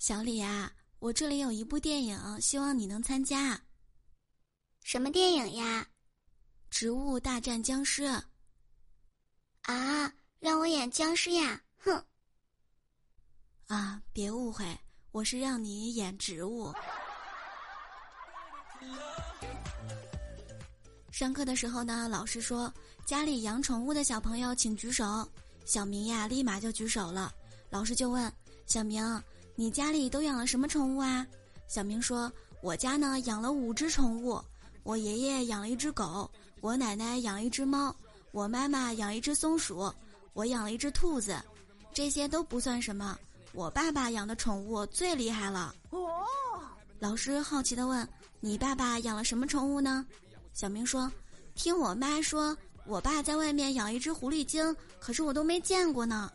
小李啊，我这里有一部电影，希望你能参加。什么电影呀？《植物大战僵尸》。啊，让我演僵尸呀？哼！啊，别误会，我是让你演植物。上课的时候呢，老师说家里养宠物的小朋友请举手。小明呀，立马就举手了。老师就问小明。你家里都养了什么宠物啊？小明说：“我家呢养了五只宠物，我爷爷养了一只狗，我奶奶养了一只猫，我妈妈养一只松鼠，我养了一只兔子，这些都不算什么。我爸爸养的宠物最厉害了。”哦，老师好奇地问：“你爸爸养了什么宠物呢？”小明说：“听我妈说，我爸在外面养一只狐狸精，可是我都没见过呢。”